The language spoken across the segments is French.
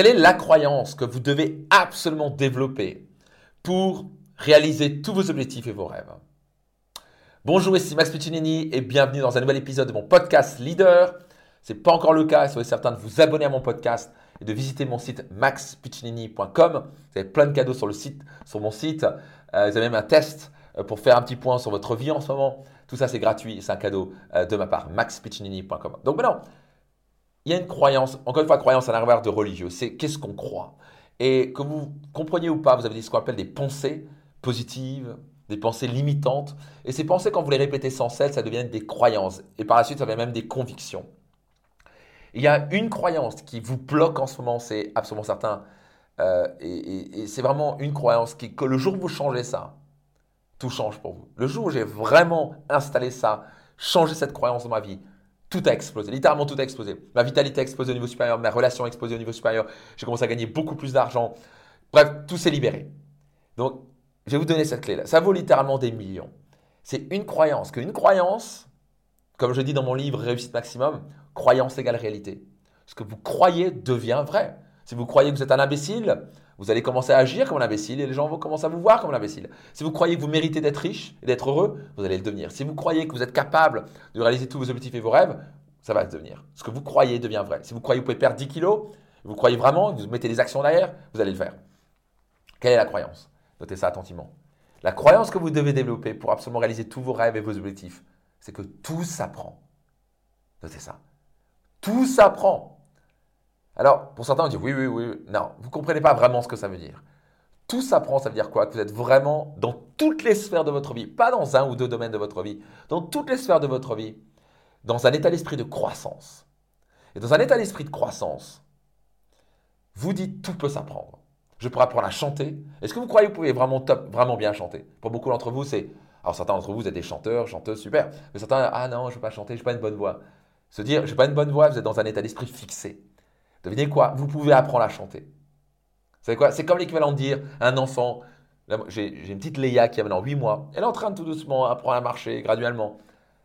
Quelle est la croyance que vous devez absolument développer pour réaliser tous vos objectifs et vos rêves? Bonjour, ici Max Piccinini et bienvenue dans un nouvel épisode de mon podcast Leader. Ce n'est pas encore le cas, soyez certain de vous abonner à mon podcast et de visiter mon site maxpiccinini.com. Vous avez plein de cadeaux sur mon site. Euh, vous avez même un test euh, pour faire un petit point sur votre vie en ce moment. Tout ça, c'est gratuit, c'est un cadeau euh, de ma part. maxpiccinini.com. Donc maintenant, il y a une croyance, encore une fois, croyance à l'arrière de religieux. C'est qu'est-ce qu'on croit? Et que vous compreniez ou pas, vous avez ce qu'on appelle des pensées positives, des pensées limitantes. Et ces pensées, quand vous les répétez sans cesse, ça devient des croyances. Et par la suite, ça devient même des convictions. Il y a une croyance qui vous bloque en ce moment, c'est absolument certain. Euh, et, c'est vraiment une croyance qui, que le jour où vous changez ça, tout change pour vous. Le jour où j'ai vraiment installé ça, changé cette croyance dans ma vie, tout a explosé. Littéralement, tout a explosé. Ma vitalité a explosé au niveau supérieur, ma relation a explosé au niveau supérieur. J'ai commencé à gagner beaucoup plus d'argent. Bref, tout s'est libéré. Donc, je vais vous donner cette clé-là. Ça vaut littéralement des millions. C'est une croyance. Qu'une croyance, comme je dis dans mon livre Réussite Maximum, croyance égale réalité. Ce que vous croyez devient vrai. Si vous croyez que vous êtes un imbécile, vous allez commencer à agir comme un imbécile et les gens vont commencer à vous voir comme un imbécile. Si vous croyez que vous méritez d'être riche et d'être heureux, vous allez le devenir. Si vous croyez que vous êtes capable de réaliser tous vos objectifs et vos rêves, ça va le devenir. Ce que vous croyez devient vrai. Si vous croyez que vous pouvez perdre 10 kilos, vous croyez vraiment, vous mettez des actions derrière, vous allez le faire. Quelle est la croyance? Notez ça attentivement. La croyance que vous devez développer pour absolument réaliser tous vos rêves et vos objectifs, c'est que tout s'apprend. Notez ça. Tout s'apprend. Alors, pour certains, on dit oui, oui, oui. Non, vous ne comprenez pas vraiment ce que ça veut dire. Tout s'apprend, ça veut dire quoi? Que vous êtes vraiment dans toutes les sphères de votre vie, pas dans un ou deux domaines de votre vie, dans toutes les sphères de votre vie, dans un état d'esprit de croissance. Et dans un état d'esprit de croissance, vous dites tout peut s'apprendre. Je pourrais apprendre à chanter. Est-ce que vous croyez que vous pouvez vraiment top, vraiment bien chanter? Pour beaucoup d'entre vous, c'est. Alors certains d'entre vous, vous êtes des chanteurs, chanteuses, super. Mais certains, ah non, je ne veux pas chanter, je n'ai pas une bonne voix. Se dire, je n'ai pas une bonne voix, vous êtes dans un état d'esprit fixé. Devinez quoi? Vous pouvez apprendre à chanter. Savez quoi? C'est comme l'équivalent de dire à un enfant, j'ai une petite Léa qui a maintenant 8 mois, elle est en train de tout doucement apprendre à marcher graduellement.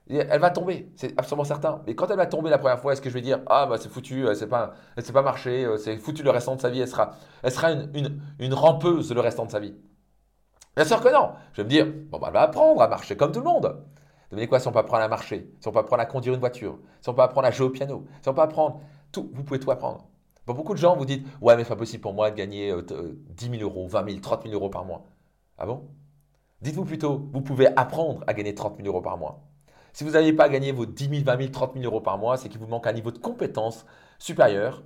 elle va tomber, c'est absolument certain. Mais quand elle va tomber la première fois, est-ce que je vais dire Ah, bah c'est foutu, pas, elle ne pas marcher, c'est foutu le restant de sa vie, elle sera, elle sera une, une, rampeuse le restant de sa vie? Bien sûr que non. Je vais me dire Bon, bah, elle va apprendre à marcher comme tout le monde. Devinez quoi? Si on peut apprendre à marcher, si on peut apprendre à conduire une voiture, si on peut apprendre à jouer au piano, si on peut apprendre vous pouvez tout apprendre. beaucoup de gens vous disent Ouais, mais c'est pas possible pour moi de gagner 10 000 euros, 20 000, 30 000 euros par mois. Ah bon? Dites-vous plutôt Vous pouvez apprendre à gagner 30 000 euros par mois. Si vous n'avez pas gagné vos 10 000, 20 000, 30 000 euros par mois, c'est qu'il vous manque un niveau de compétence supérieur.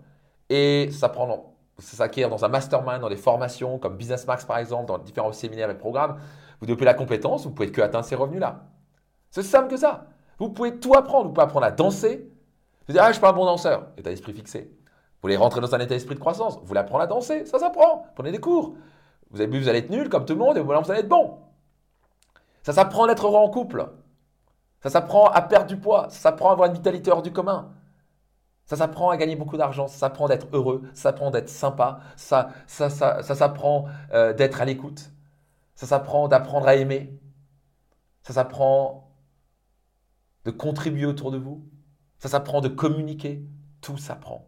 Et ça prend, ça s'acquiert dans un mastermind, dans des formations comme Business Max par exemple, dans différents séminaires et programmes. Vous développez la compétence, vous pouvez que atteindre ces revenus-là. C'est simple que ça. Vous pouvez tout apprendre. Vous pouvez apprendre à danser, vous dites, ah, je suis pas un bon danseur. État d'esprit fixé. Vous voulez rentrer dans un état d'esprit de croissance. Vous voulez apprendre à danser. Ça s'apprend. Prenez des cours. Vous avez vu, vous allez être nul comme tout le monde et vous allez être bon. Ça s'apprend à être heureux en couple. Ça s'apprend à perdre du poids. Ça s'apprend à avoir une vitalité hors du commun. Ça s'apprend à gagner beaucoup d'argent. Ça s'apprend d'être heureux. Ça s'apprend d'être sympa. Ça, ça, ça, ça s'apprend euh, d'être à l'écoute. Ça s'apprend d'apprendre à aimer. Ça s'apprend de contribuer autour de vous. Ça s'apprend de communiquer. Tout s'apprend.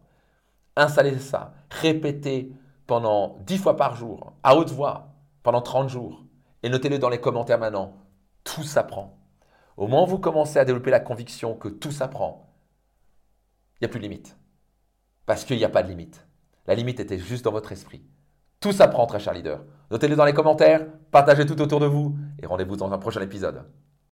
Installez ça. Répétez pendant 10 fois par jour, à haute voix, pendant 30 jours. Et notez-le dans les commentaires maintenant. Tout s'apprend. Au moment où vous commencez à développer la conviction que tout s'apprend, il n'y a plus de limite. Parce qu'il n'y a pas de limite. La limite était juste dans votre esprit. Tout s'apprend, très cher leader. Notez-le dans les commentaires, partagez tout autour de vous et rendez-vous dans un prochain épisode.